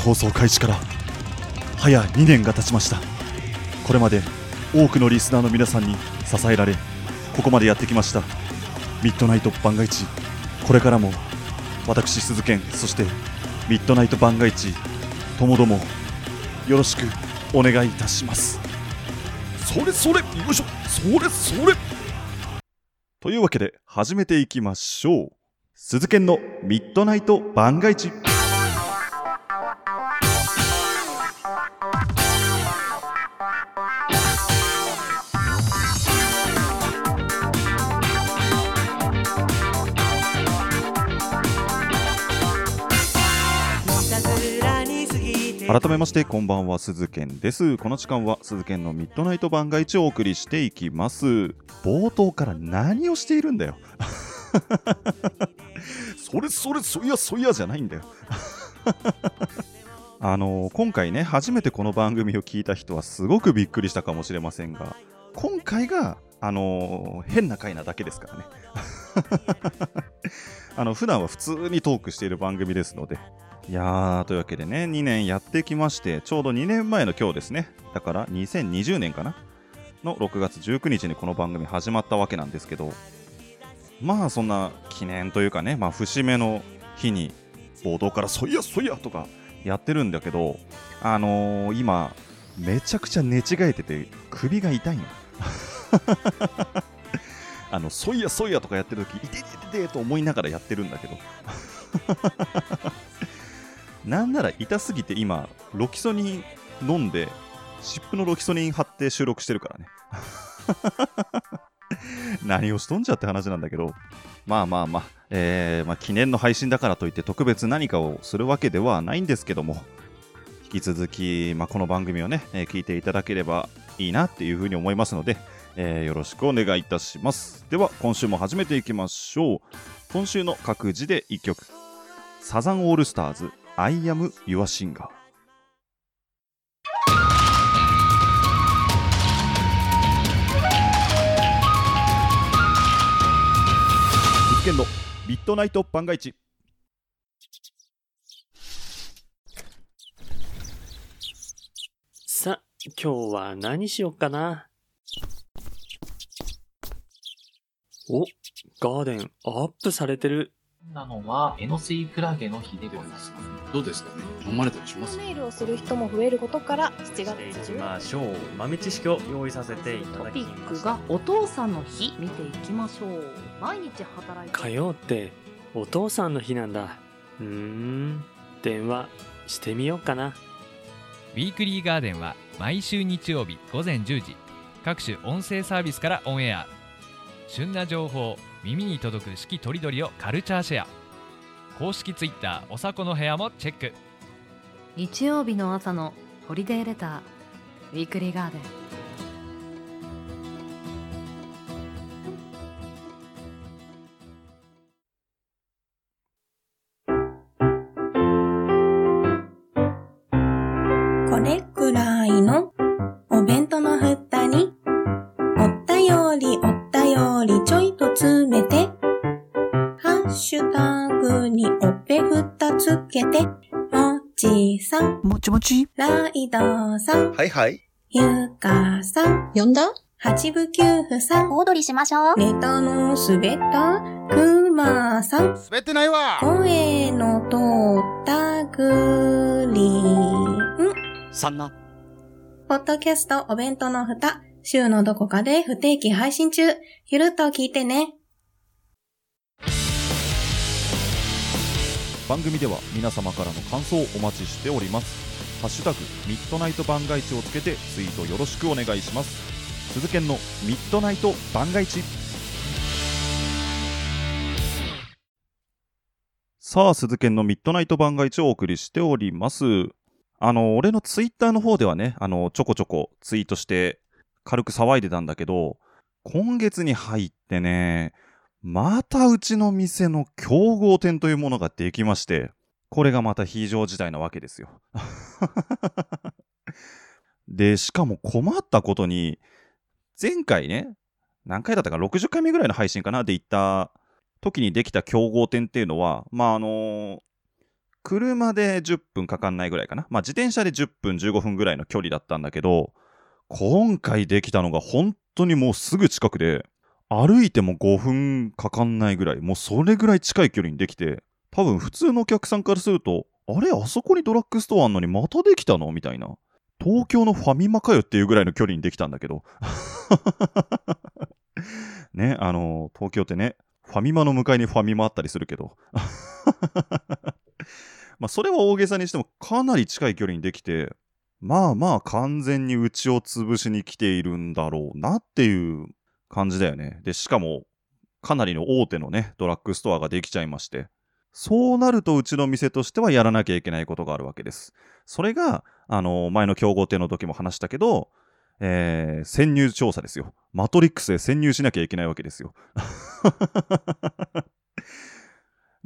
放送開始から早2年が経ちました。これまで多くのリスナーの皆さんに支えられここまでやってきました。ミッドナイト番外地これからも私鈴健そしてミッドナイト番外地ともどもよろしくお願いいたします。それそれよいしょ。それそれ。というわけで始めていきましょう。鈴健のミッドナイト番外地改めましてこんばんは鈴健です。この時間は鈴健のミッドナイト番外地をお送りしていきます。冒頭から何をしているんだよ。それそれそいやそいやじゃないんだよ。あの今回ね初めてこの番組を聞いた人はすごくびっくりしたかもしれませんが今回があの変な回なだけですからね。あの普段は普通にトークしている番組ですのでいやーというわけでね2年やってきましてちょうど2年前の今日ですね。だから2020年かな？の6月19日にこの番組始まったわけなんですけどまあそんな記念というかね、まあ、節目の日に冒頭からそいやそいやとかやってるんだけどあのー、今めちゃくちゃ寝違えてて首が痛いの。あのそいやそいやとかやってる時いててててと思いながらやってるんだけど。なんなら痛すぎて今ロキソニン飲んで湿布のロキソニン貼って収録してるからね。何をしとんじゃって話なんだけど。まあまあまあ、えー、まあ、記念の配信だからといって特別何かをするわけではないんですけども。引き続き、まあ、この番組をね、えー、聞いていただければいいなっていうふうに思いますので、えー、よろしくお願いいたします。では今週も始めていきましょう。今週の各自で1曲。サザンオールスターズ。I am your singer 実験のミッドナイト番外地さ、今日は何しよっかな？お、ガーデンアップされてる。なのは、エノスイクラゲの日でございます。どうですかね？飲まれたりします？メールをする人も増えることから7月していき10ましょう。豆知識を用意させていたトだきピックましたが。お父さんの日見ていきましょう毎日働いて火曜ってお父さんの日なんだ。うーん、電話してみようかな。ウィークリーガーデンは毎週日曜日午前10時各種音声サービスからオンエア旬な情報耳に届く四季とりどりをカルチャーシェア。公式ツイッターおさこの部屋もチェック。日曜日の朝のホリデーレターウィークリーガーデン。ライドさん、はいはい。ゆかさん、呼んだ？八部九夫さん、小躍りしましょう。ネタのすべったくまさん、滑ってないわ声の通ったグリーン。さんな。ポッドキャストお弁当の蓋、週のどこかで不定期配信中。ゆるっと聞いてね。番組では皆様からの感想をお待ちしておりますハッシュタグミッドナイト番外地をつけてツイートよろしくお願いします。鈴研のミッドナイト番外地。さあ鈴研のミッドナイト番外地をお送りしております。あの俺のツイッターの方ではねあのちょこちょこツイートして軽く騒いでたんだけど、今月に入ってね、またうちの店の競合店というものができまして、これがまた非常事態なわけですよ。で、しかも困ったことに、前回ね、何回だったか60回目ぐらいの配信かなで言った時にできた競合店っていうのは、まああの車で10分かかんないぐらいかな。まあ自転車で10分15分ぐらいの距離だったんだけど、今回できたのが本当にもうすぐ近くで、歩いても5分かかんないぐらい、もうそれぐらい近い距離にできて、多分普通のお客さんからすると、あれあそこにドラッグストアあんのにまたできたの？みたいな。東京のファミマかよっていうぐらいの距離にできたんだけど。ね、あの、東京ってね、ファミマの向かいにファミマあったりするけど。まあ、それは大げさにしてもかなり近い距離にできて、まあまあ完全にうちを潰しに来ているんだろうなっていう感じだよね。で、しかも、かなりの大手のね、ドラッグストアができちゃいまして。そうなるとうちの店としてはやらなきゃいけないことがあるわけです。それが、あの、前の競合店の時も話したけど、えー、潜入調査ですよ。マトリックスへ潜入しなきゃいけないわけですよ。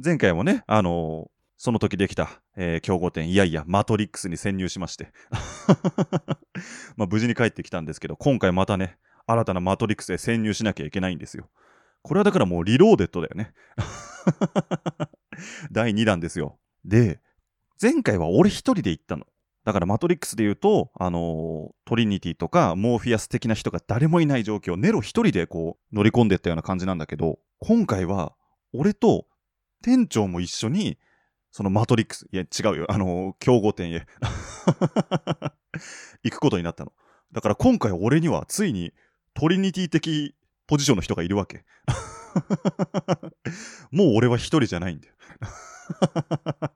前回もね、あのその時できた、えー競合店、いやいや、マトリックスに潜入しまして。まあ、無事に帰ってきたんですけど、今回またね、新たなマトリックスへ潜入しなきゃいけないんですよ。これはだからもうリローデッドだよね。第2弾ですよ。で、前回は俺一人で行ったの。だからマトリックスで言うと、あのートリニティとかモーフィアス的な人が誰もいない状況、ネオ一人でこう乗り込んでったような感じなんだけど、今回は俺と店長も一緒に、そのマトリックス、いや違うよ、あのー競合店へ 行くことになったの。だから今回俺にはついにトリニティ的ポジションの人がいるわけ。もう俺は一人じゃないんだよ。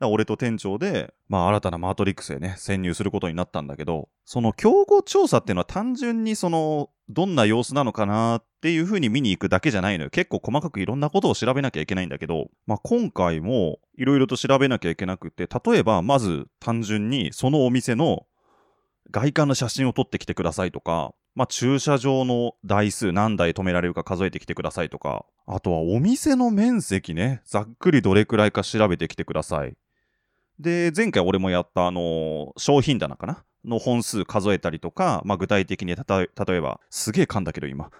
俺と店長で、まあ、新たなマトリックスへね、潜入することになったんだけど、その競合調査っていうのは単純にその、どんな様子なのかなっていう風に見に行くだけじゃないのよ。結構細かくいろんなことを調べなきゃいけないんだけど、まあ、今回もいろいろと調べなきゃいけなくて、例えば、まず単純にそのお店の外観の写真を撮ってきてくださいとか、まあ、駐車場の台数何台止められるか数えてきてくださいとか、あとはお店の面積ね、ざっくりどれくらいか調べてきてください。で、前回俺もやった、あの商品棚かな？の本数数えたりとか、まあ、具体的にたとえ例えば、すげえ噛んだけど今。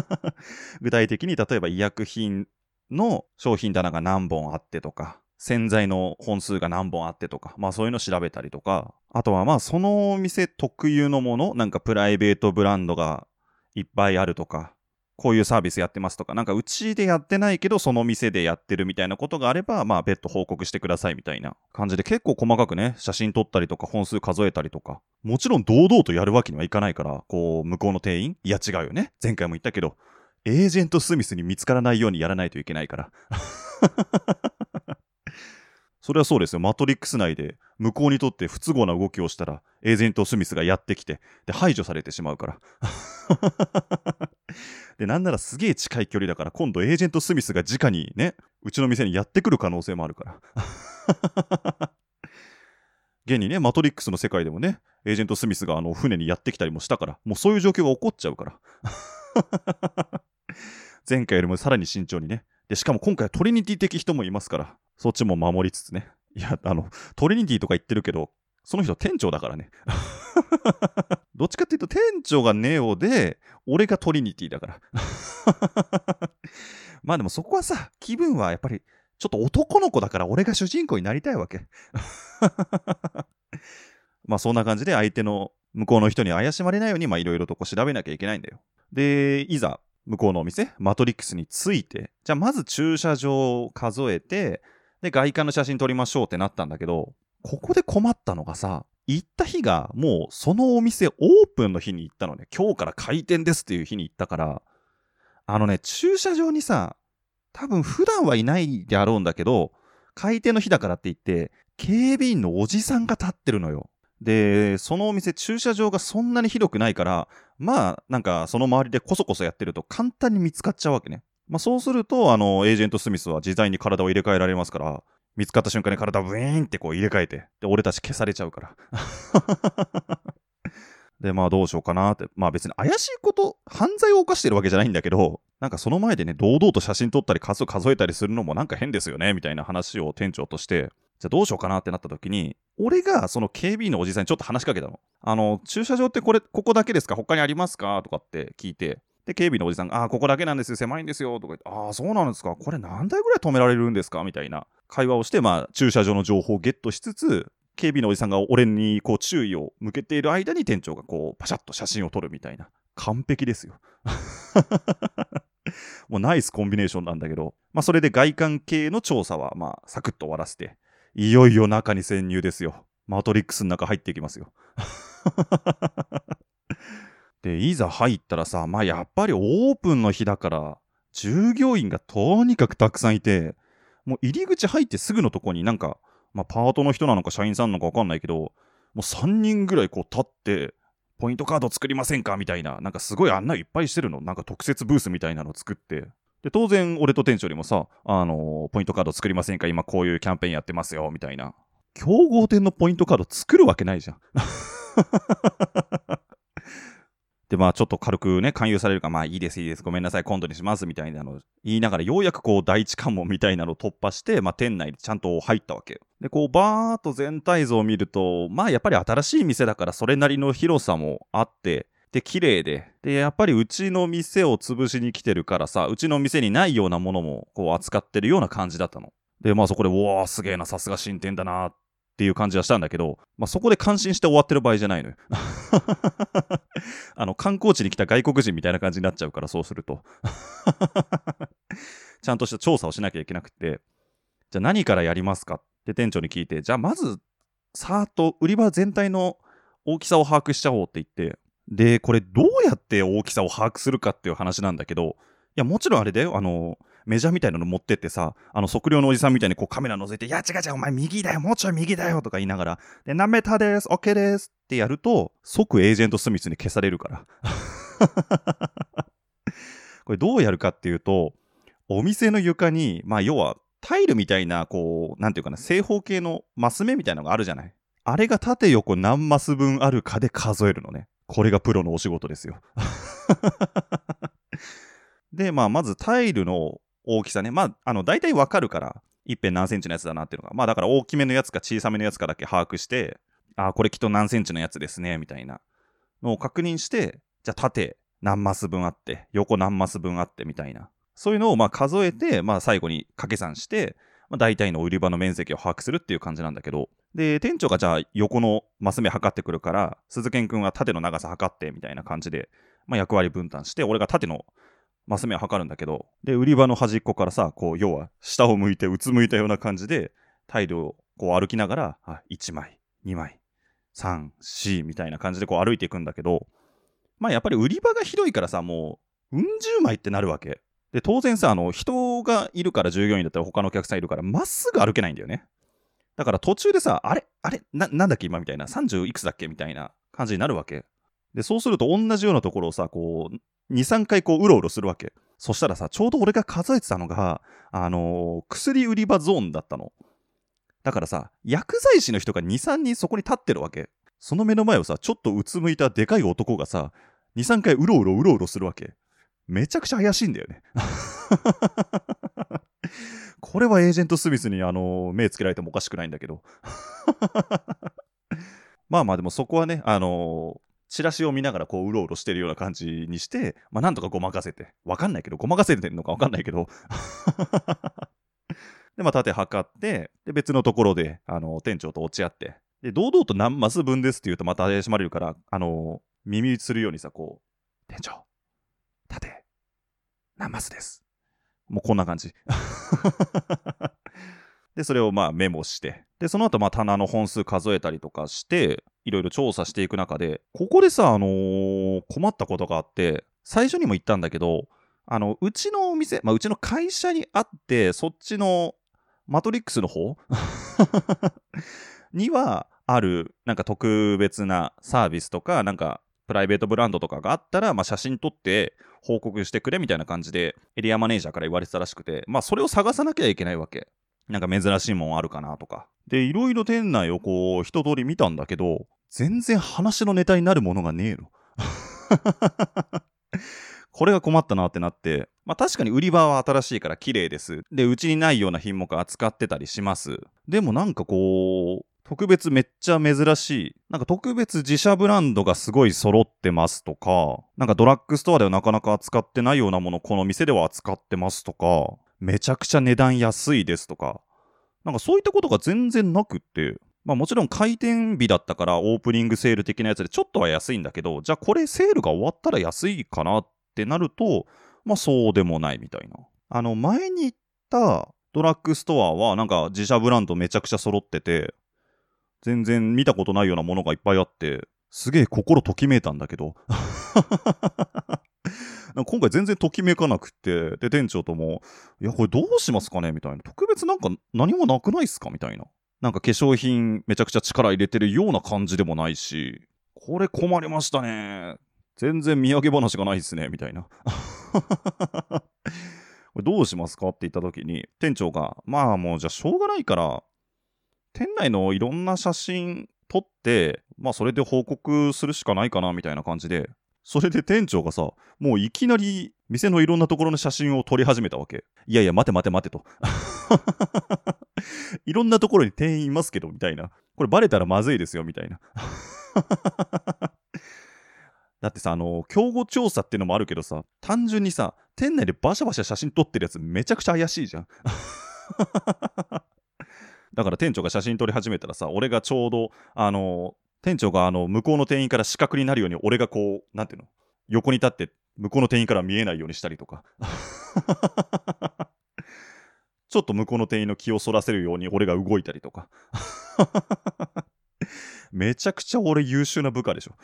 具体的に例えば医薬品の商品棚が何本あってとか、洗剤の本数が何本あってとか、まあそういうの調べたりとか、あとはまあそのお店特有のもの、なんかプライベートブランドがいっぱいあるとか、こういうサービスやってますとか、なんかうちでやってないけどその店でやってるみたいなことがあれば、まあ別途報告してくださいみたいな感じで結構細かくね、写真撮ったりとか本数数えたりとか、もちろん堂々とやるわけにはいかないから、こう向こうの店員、いや違うよね。前回も言ったけど、エージェント・スミスに見つからないようにやらないといけないから。それはそうですよ。マトリックス内で向こうにとって不都合な動きをしたら、エージェント・スミスがやってきて、で、排除されてしまうから。で、なんならすげえ近い距離だから、今度エージェント・スミスが直にね、うちの店にやってくる可能性もあるから。現にね、マトリックスの世界でもね、エージェント・スミスがあの船にやってきたりもしたから、もうそういう状況が起こっちゃうから。前回よりもさらに慎重にね。で、しかも今回はトリニティ的人もいますから、そっちも守りつつね。いや、あの、トリニティとか言ってるけど、その人店長だからね。どっちかっていうと店長がネオで、俺がトリニティだから。まあでもそこはさ、気分はやっぱり、ちょっと男の子だから俺が主人公になりたいわけ。まあそんな感じで相手の向こうの人に怪しまれないように、まあいろいろとこう調べなきゃいけないんだよ。で、いざ、向こうのお店、マトリックスに着いて、じゃあまず駐車場を数えて、で、外観の写真撮りましょうってなったんだけど、ここで困ったのがさ、行った日がもうそのお店オープンの日に行ったのね。今日から開店ですっていう日に行ったから、あのね、駐車場にさ、多分普段はいないであろうんだけど、開店の日だからって言って、警備員のおじさんが立ってるのよ。で、そのお店駐車場がそんなに広くないから、まあ、なんかその周りでこそこそやってると簡単に見つかっちゃうわけね。まあそうすると、あの、エージェント・スミスは自在に体を入れ替えられますから、見つかった瞬間に体をブイーンってこう入れ替えて、で、俺たち消されちゃうから。で、まあどうしようかなって。まあ別に怪しいこと、犯罪を犯してるわけじゃないんだけど、なんかその前でね、堂々と写真撮ったり数数えたりするのもなんか変ですよね、みたいな話を店長として、じゃあどうしようかなってなった時に、俺がその警備員のおじさんにちょっと話しかけたの。あの、駐車場ってこれ、ここだけですか？他にありますか？とかって聞いて、で、警備のおじさんが、ああ、ここだけなんですよ、狭いんですよ、とか言って、ああ、そうなんですか、これ何台ぐらい止められるんですか？みたいな。会話をして、まあ、駐車場の情報をゲットしつつ、警備のおじさんが俺にこう注意を向けている間に店長がこう、パシャッと写真を撮るみたいな。完璧ですよ。もうナイスコンビネーションなんだけど、まあ、それで外観系の調査は、まあ、サクッと終わらせて、いよいよ中に潜入ですよ。マトリックスの中入っていきますよ。で、いざ入ったらさ、まあやっぱりオープンの日だから、従業員がとにかくたくさんいて、もう入り口入ってすぐのとこになんか、まあパートの人なのか社員さんなのかわかんないけど、もう3人ぐらいこう立って、ポイントカード作りませんかみたいな、なんかすごい案内いっぱいしてるの。なんか特設ブースみたいなの作って。で、当然俺と店長にもさ、あのーポイントカード作りませんか？今こういうキャンペーンやってますよ、みたいな。競合店のポイントカード作るわけないじゃん。で、まあちょっと軽くね、勧誘されるか、まあいいです、いいです、ごめんなさい、今度にします、みたいなの言いながら、ようやくこう第一関門みたいなのを突破して、まあ店内にちゃんと入ったわけよ。で、こうバーっと全体像を見ると、まあやっぱり新しい店だからそれなりの広さもあって、で、綺麗で、で、やっぱりうちの店を潰しに来てるからさ、うちの店にないようなものもこう扱ってるような感じだったの。で、まあそこで、うわすげえな、さすが新店だなっていう感じはしたんだけど、まあそこで感心して終わってる場合じゃないのよ。あの、観光地に来た外国人みたいな感じになっちゃうから、そうすると。ちゃんとした調査をしなきゃいけなくて、じゃあ何からやりますかって店長に聞いて、じゃあまず、さーっと売り場全体の大きさを把握しちゃおうって言って、で、これどうやって大きさを把握するかっていう話なんだけど、いや、もちろんあれだよ、あの、メジャーみたいなの持ってってさ、あの、測量のおじさんみたいにこうカメラ覗いて、いや、違う違う、お前右だよ、もうちょい右だよとか言いながら、で、何メーターです、OK ですってやると、即エージェントスミスに消されるから。これどうやるかっていうと、お店の床に、まあ、要は、タイルみたいな、こう、なんていうかな、正方形のマス目みたいなのがあるじゃない。あれが縦横何マス分あるかで数えるのね。これがプロのお仕事ですよ。で、まあ、まずタイルの大きさね。まあ、あの、大体わかるから、一辺何センチのやつだなっていうのが。まあ、だから大きめのやつか小さめのやつかだけ把握して、ああ、これきっと何センチのやつですね、みたいなのを確認して、じゃあ縦何マス分あって、横何マス分あって、みたいな。そういうのをまあ数えて、まあ最後に掛け算して、まあ、大体の売り場の面積を把握するっていう感じなんだけど、で、店長がじゃあ横のマス目測ってくるから、鈴賢くんは縦の長さ測ってみたいな感じで、まあ役割分担して、俺が縦のマス目を測るんだけど、で、売り場の端っこからさ、こう、要は下を向いてうつむいたような感じで、タイルをこう歩きながら、あ、1枚、2枚、3、4みたいな感じでこう歩いていくんだけど、まあやっぱり売り場が広いからさ、もう、うん十枚ってなるわけ。で、当然さ、あの、人がいるから従業員だったら他のお客さんいるから、まっすぐ歩けないんだよね。だから途中でさ、あれ？あれ？な、なんだっけ今みたいな。30いくつだっけみたいな感じになるわけ。で、そうすると同じようなところをさ、こう、2、3回こう、うろうろするわけ。そしたらさ、ちょうど俺が数えてたのが、あのー薬売り場ゾーンだったの。だからさ、薬剤師の人が2、3人そこに立ってるわけ。その目の前をさ、ちょっとうつむいたでかい男がさ、2、3回うろうろうろうろするわけ。めちゃくちゃ怪しいんだよね。これはエージェント・スミスにあの目つけられてもおかしくないんだけど。まあまあでもそこはね、あのチラシを見ながらこううろうろしてるような感じにして、まあなんとかごまかせて。わかんないけど、ごまかせてるのかわかんないけど。で、まあ縦測って、で別のところで、あの店長と落ち合って、で、堂々と何マス分ですって言うとまた怪しまれるから、あの耳打ちするようにさ、こう、店長、何マスです。もうこんな感じ。で、それをまあメモして、で、その後まあ棚の本数数えたりとかして、いろいろ調査していく中で、ここでさ、あのー困ったことがあって、最初にも言ったんだけど、あの、うちのお店、まあ、うちの会社にあって、そっちのマトリックスの方？にはある、なんか特別なサービスとか、なんかプライベートブランドとかがあったら、まあ、写真撮って報告してくれみたいな感じで、エリアマネージャーから言われてたらしくて、まあ、それを探さなきゃいけないわけ。なんか珍しいもんあるかなとか。で、いろいろ店内をこう、一通り見たんだけど、全然話のネタになるものがねえの。これが困ったなってなって、まあ確かに売り場は新しいから綺麗です。で、うちにないような品目扱ってたりします。でもなんかこう、特別めっちゃ珍しい。なんか特別自社ブランドがすごい揃ってますとか、なんかドラッグストアではなかなか扱ってないようなものこの店では扱ってますとか、めちゃくちゃ値段安いですとか、なんかそういったことが全然なくって、まあもちろん開店日だったからオープニングセール的なやつでちょっとは安いんだけど、じゃあこれセールが終わったら安いかなってなると、まあそうでもないみたいな。あの前に行ったドラッグストアはなんか自社ブランドめちゃくちゃ揃ってて、全然見たことないようなものがいっぱいあって、すげえ心ときめいたんだけど。今回全然ときめかなくって、で、店長とも、いや、これどうしますかね？みたいな。特別なんか何もなくないっすか？みたいな。なんか化粧品めちゃくちゃ力入れてるような感じでもないし、これ困りましたね。全然土産話がないっすね？みたいな。これどうしますか？って言った時に、店長が、まあもうじゃあしょうがないから、店内のいろんな写真撮って、まあそれで報告するしかないかなみたいな感じで、それで店長がさ、もういきなり店のいろんなところの写真を撮り始めたわけ。いやいや、待て待て待てと。いろんなところに店員いますけど、みたいな。これバレたらまずいですよ、みたいな。だってさ、あの、競合調査っていうのもあるけどさ、単純にさ、店内でバシャバシャ写真撮ってるやつめちゃくちゃ怪しいじゃん。だから店長が写真撮り始めたらさ、俺がちょうど、あの、店長があの、向こうの店員から視覚になるように、俺がこう、なんていうの、横に立って、向こうの店員から見えないようにしたりとか。ちょっと向こうの店員の気をそらせるように俺が動いたりとか。めちゃくちゃ俺優秀な部下でしょ。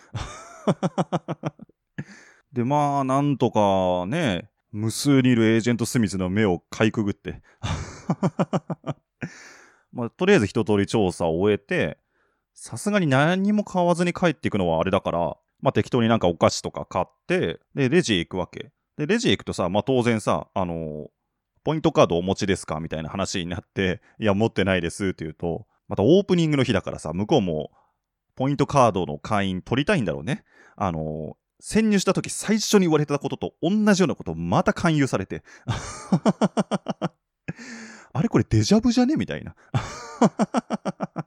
で、まあ、なんとかね、無数にいるエージェント・スミスの目をかいくぐって。まあ、とりあえず一通り調査を終えて、さすがに何も買わずに帰っていくのはあれだから、まあ適当になんかお菓子とか買って、で、レジへ行くわけ。で、レジへ行くとさ、まあ当然さ、あのーポイントカードお持ちですかみたいな話になって、いや、持ってないですって言うと、またオープニングの日だからさ、向こうも、ポイントカードの会員取りたいんだろうね。あのー潜入した時最初に言われたことと同じようなことをまた勧誘されて。これデジャブじゃね？みたいな。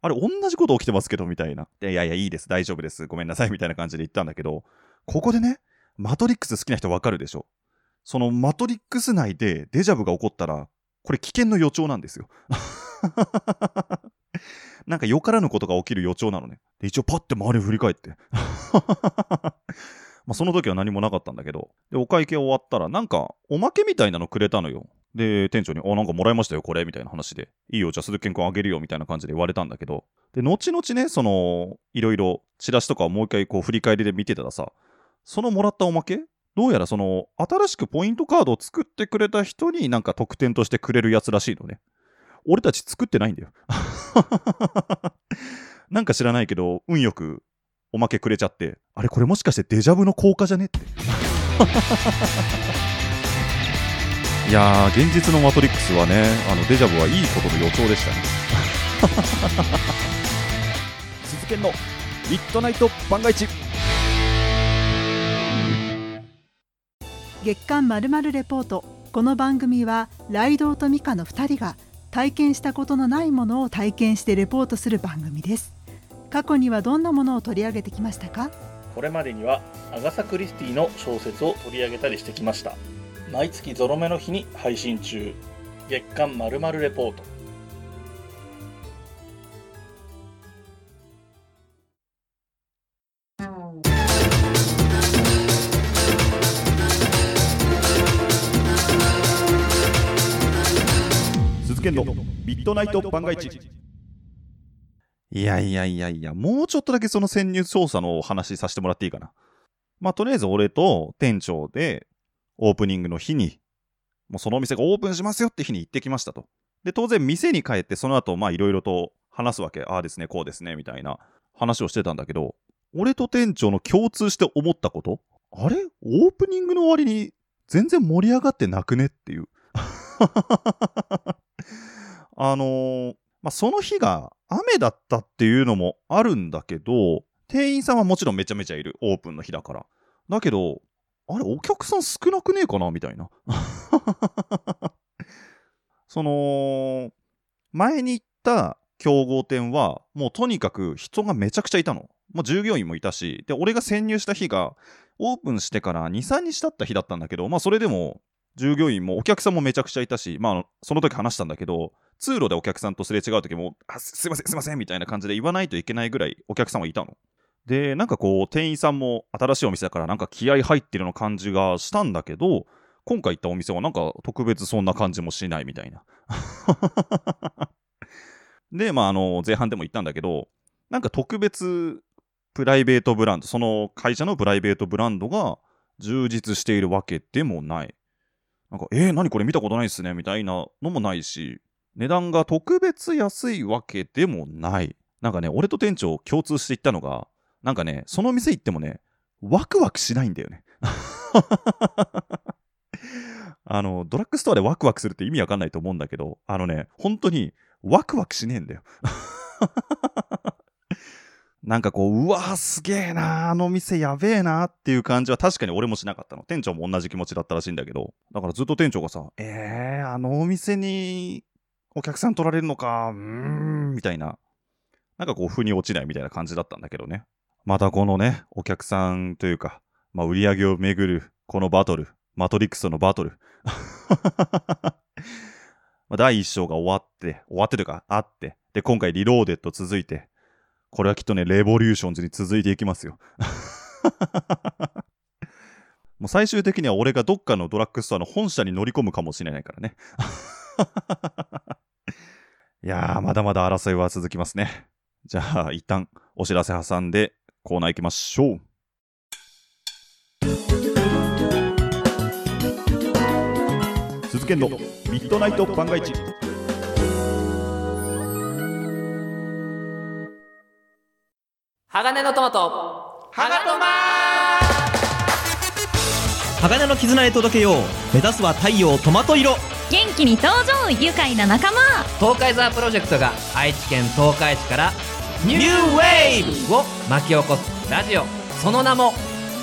あれ同じこと起きてますけどみたいな。いやいや、いいです、大丈夫です、ごめんなさいみたいな感じで言ったんだけど、ここでね、マトリックス好きな人わかるでしょ？そのマトリックス内でデジャブが起こったら、これ危険の予兆なんですよ。なんかよからぬことが起きる予兆なのね。で、一応パッて周りを振り返って。まあその時は何もなかったんだけど、で、お会計終わったら、なんかおまけみたいなのくれたのよ。で、店長に、あ、なんかもらいましたよ、これ、みたいな話で。いいよ、じゃあ鈴木健君あげるよ、みたいな感じで言われたんだけど、で、後々ね、その、いろいろ、チラシとかをもう一回こう振り返りで見てたらさ、そのもらったおまけどうやらその、新しくポイントカードを作ってくれた人になんか特典としてくれるやつらしいのね。俺たち作ってないんだよ。なんか知らないけど、運よくおまけくれちゃって、あれこれもしかしてデジャブの効果じゃね？って。いやー、現実のマトリックスはね、あのデジャブはいいことの予兆でしたね。鈴研の。ミッドナイト番外地月刊まるまるレポート。この番組はライドウとミカの2人が体験したことのないものを体験してレポートする番組です過去にはどんなものを取り上げてきましたか？これまでにはアガサ・クリスティの小説を取り上げたりしてきました。毎月ゾロ目の日に配信中。月刊まるまるレポート。鈴研のミッドナイト番外地いやいやいやいや、もうちょっとだけその潜入調査のお話させてもらっていいかな。まあ、とりあえず俺と店長で、オープニングの日に、もうそのお店がオープンしますよって日に行ってきましたと。で、当然店に帰ってその後、まあいろいろと話すわけ。ああですね、こうですね、みたいな話をしてたんだけど、俺と店長の共通して思ったこと？あれ？オープニングの終わりに全然盛り上がってなくね？っていう。あのーまあ、その日が雨だったっていうのもあるんだけど、店員さんはもちろんめちゃめちゃいる。オープンの日だから。だけど、あれ、お客さん少なくねえかな？みたいな。その、前に行った競合店は、もうとにかく人がめちゃくちゃいたの。もう従業員もいたし、で、俺が潜入した日が、オープンしてから2、3日経った日だったんだけど、まあそれでも、従業員もお客さんもめちゃくちゃいたし、まあその時話したんだけど、通路でお客さんとすれ違う時も、あすいません、すいません、みたいな感じで言わないといけないぐらいお客さんはいたの。で、なんかこう、店員さんも新しいお店だからなんか気合入ってるの感じがしたんだけど、今回行ったお店はなんか特別そんな感じもしないみたいな。で、まああの、前半でも言ったんだけど、なんか特別プライベートブランド、その会社のプライベートブランドが充実しているわけでもない。なんか、えー、何これ見たことないっすねみたいなのもないし、値段が特別安いわけでもない。なんかね、俺と店長共通して言ったのが、なんかね、その店行ってもね、ワクワクしないんだよね。あの、ドラッグストアでワクワクするって意味わかんないと思うんだけど、あのね、本当にワクワクしねえんだよ。なんかこう、うわーすげえなあの店やべえなっていう感じは確かに俺もしなかったの。店長も同じ気持ちだったらしいんだけど、だからずっと店長がさ、えー、あのお店にお客さん取られるのか、うーん、みたいな。なんかこう、腑に落ちないみたいな感じだったんだけどね。またこのね、お客さんというか、まあ、売り上げをめぐる、このバトル、マトリックスのバトル。第1章が終わって、終わってというか、あって、で、今回リローデット続いて、これはきっとね、レボリューションズに続いていきますよ。もう最終的には俺がどっかのドラッグストアの本社に乗り込むかもしれないからね。いやー、まだまだ争いは続きますね。じゃあ、一旦お知らせ挟んでコーナー行きましょう。鈴研のミッドナイト番外地。鋼のトマト。ハガトマ鋼の絆へ届けよう。目指すは太陽トマト色。元気に登場愉快な仲間。東海ザープロジェクトが愛知県東海市からニューウェーブを巻き起こすラジオ。その名も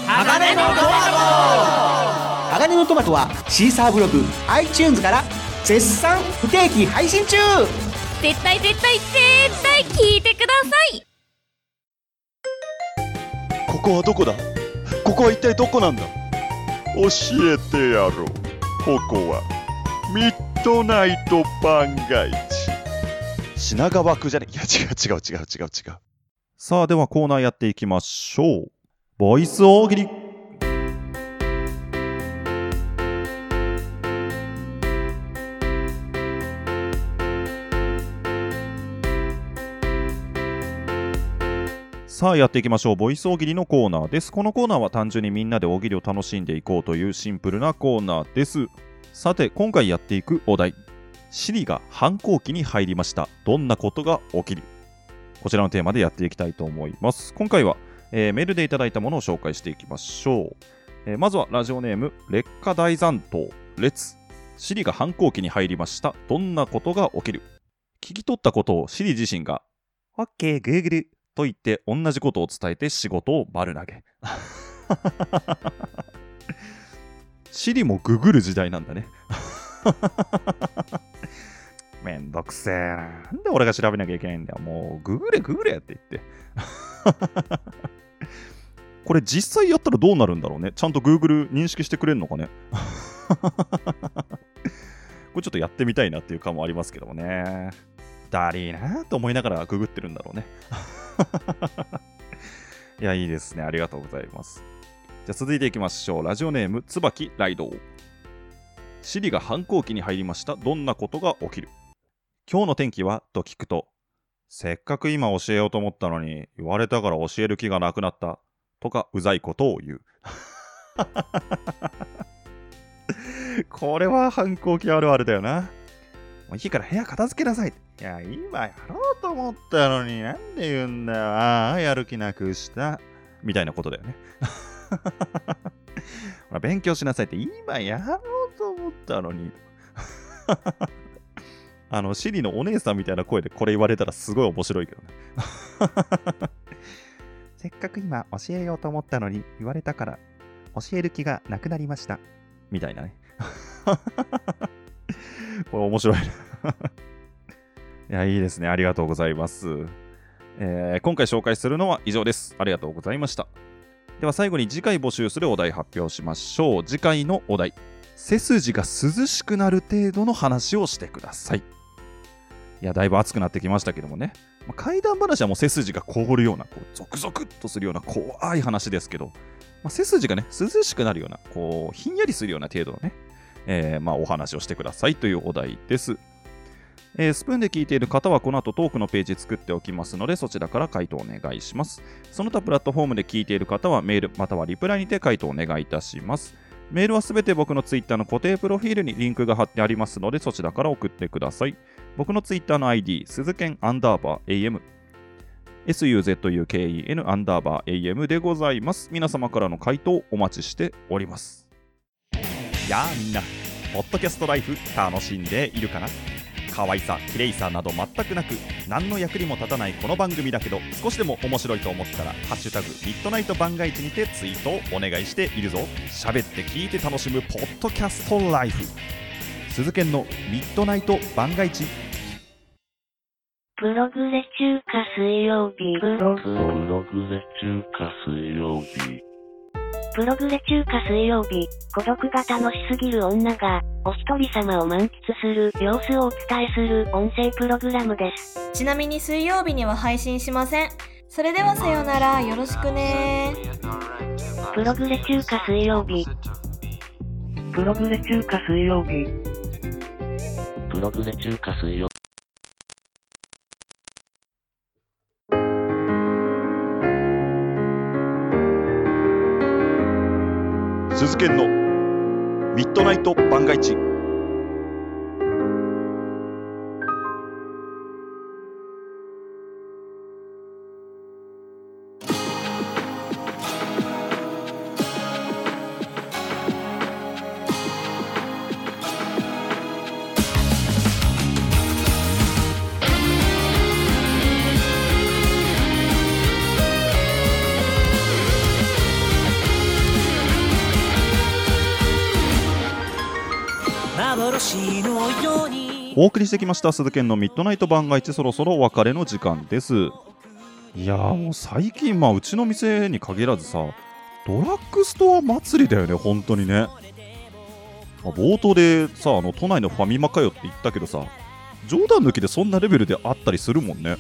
鋼のトマ鋼のトマトはシーサーブログ iTunes から絶賛不定期配信中。絶対絶対絶対聞いてくださいここはどこだ？ここは一体どこなんだ？教えてやろう。ここはミッドナイト番外地品川区じゃね？いや違う違う違う違う違う。さあ、ではコーナーやっていきましょう。ボイス大喜利。さあやっていきましょう。ボイス大喜利のコーナーです。このコーナーは単純にみんなで大喜利を楽しんでいこうというシンプルなコーナーです。さて、今回やっていくお題。シリが反抗期に入りました。どんなことが起きる？こちらのテーマでやっていきたいと思います。今回は、えーメールでいただいたものを紹介していきましょう。えーまずはラジオネーム、劣化大残党、列。シリが反抗期に入りました。どんなことが起きる？聞き取ったことをシリ自身が、OK、Google と言って同じことを伝えて仕事を丸投げ。シリもググる時代なんだね。めんどくせえな。なんで俺が調べなきゃいけないんだよ。もう、ググれググれって言って。これ実際やったらどうなるんだろうね。ちゃんと Google 認識してくれるのかね。これちょっとやってみたいなっていう感もありますけどもね。だりーなと思いながらググってるんだろうね。いや、いいですね。ありがとうございます。じゃあ続いていきましょう。ラジオネーム、椿ライドウ。シリが反抗期に入りました。どんなことが起きる？今日の天気は？と聞くと、せっかく今教えようと思ったのに、言われたから教える気がなくなった。とか、うざいことを言う。これは反抗期あるあるだよな。もういいから部屋片付けなさい。いや、今やろうと思ったのになんで言うんだよ。ああ、やる気なくした。みたいなことだよね。ほら勉強しなさいって今やろうと思ったのに。あの、シリのお姉さんみたいな声でこれ言われたらすごい面白いけどね。せっかく今教えようと思ったのに言われたから教える気がなくなりました。みたいなね。これ面白いね。いや、いいですね。ありがとうございます。えー今回紹介するのは以上です。ありがとうございました。では最後に次回募集するお題発表しましょう。次回のお題。背筋が涼しくなる程度の話をしてください。いや、だいぶ暑くなってきましたけどもね。まあ怪談話はもう背筋が凍るような、こうゾクゾクっとするような怖い話ですけど、まあ、背筋がね、涼しくなるような、こう、ひんやりするような程度のね、えーまあ、お話をしてくださいというお題です。えースプーンで聞いている方はこの後トークのページ作っておきますのでそちらから回答お願いします。その他プラットフォームで聞いている方はメールまたはリプライにて回答お願いいたします。メールはすべて僕のツイッターの固定プロフィールにリンクが貼ってありますのでそちらから送ってください。僕のツイッターの ID、鈴剣アンダーバー AM、suzuken アンダーバー AM でございます。皆様からの回答お待ちしております。やあみんな、ポッドキャストライフ楽しんでいるかな？可愛さ、綺麗さなど全くなく何の役にも立たないこの番組だけど少しでも面白いと思ったら「ハッシュタグミッドナイト番外地」にてツイートをお願いしているぞ。喋って聞いて楽しむポッドキャストライフ。鈴研のミッドナイト番外地プログレ中華水曜日。ブログ。プログレ中華水曜日プログレ中華水曜日、孤独が楽しすぎる女が、お一人様を満喫する様子をお伝えする音声プログラムです。ちなみに水曜日には配信しません。それではさようなら、よろしくねプログレ中華水曜日。プログレ中華水曜日。プログレ中華水曜鈴研の。ミッドナイト万が一。送りしてきました鈴研のミッドナイト番外地そろそろお別れの時間です。いやもう最近まあうちの店に限らずさドラッグストア祭りだよね本当にね、まあ冒頭でさあの都内のファミマかよって言ったけどさ冗談抜きでそんなレベルであったりするもんね。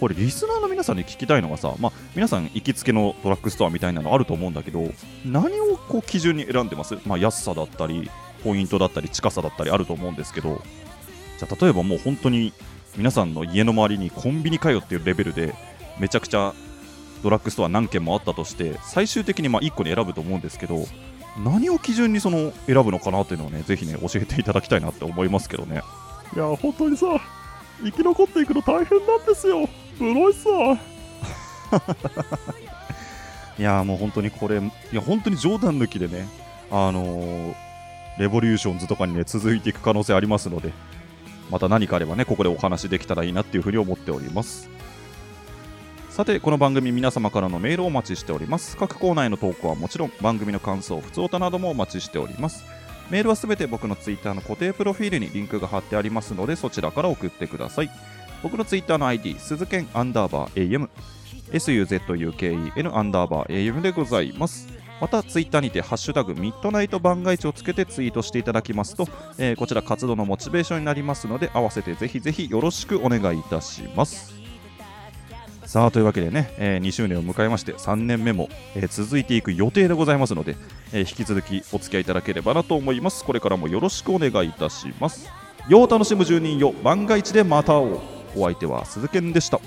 これリスナーの皆さんに聞きたいのがさ、まあ、皆さん行きつけのドラッグストアみたいなのあると思うんだけど何をこう基準に選んでます、まあ、安さだったりポイントだったり近さだったりあると思うんですけど。じゃあ例えばもう本当に皆さんの家の周りにコンビニかよっていうレベルでめちゃくちゃドラッグストア何軒もあったとして最終的にまあ1個に選ぶと思うんですけど何を基準にその選ぶのかなっていうのをねぜひね教えていただきたいなって思いますけどね。いや本当にさ生き残っていくの大変なんですよ。プロイさいやーもう本当にこれいや本当に冗談抜きでねあのーレボリューションズとかにね続いていく可能性ありますのでまた何かあればねここでお話できたらいいなっていうふうに思っております。さてこの番組皆様からのメールをお待ちしております。各コーナーへの投稿はもちろん番組の感想普通歌などもお待ちしております。メールはすべて僕のツイッターの固定プロフィールにリンクが貼ってありますのでそちらから送ってください。僕のツイッターの ID 鈴剣アンダーバー AM suzuken アンダーバー AM でございます。またツイッターにてハッシュタグミッドナイト番外地をつけてツイートしていただきますと、えーこちら活動のモチベーションになりますので合わせてぜひぜひよろしくお願いいたします。さあというわけでね、え2周年を迎えまして3年目も、えー続いていく予定でございますので、え引き続きお付き合いいただければなと思います。これからもよろしくお願いいたします。よう楽しむ住人よ万が一でまた会おう。お相手は鈴賢でした。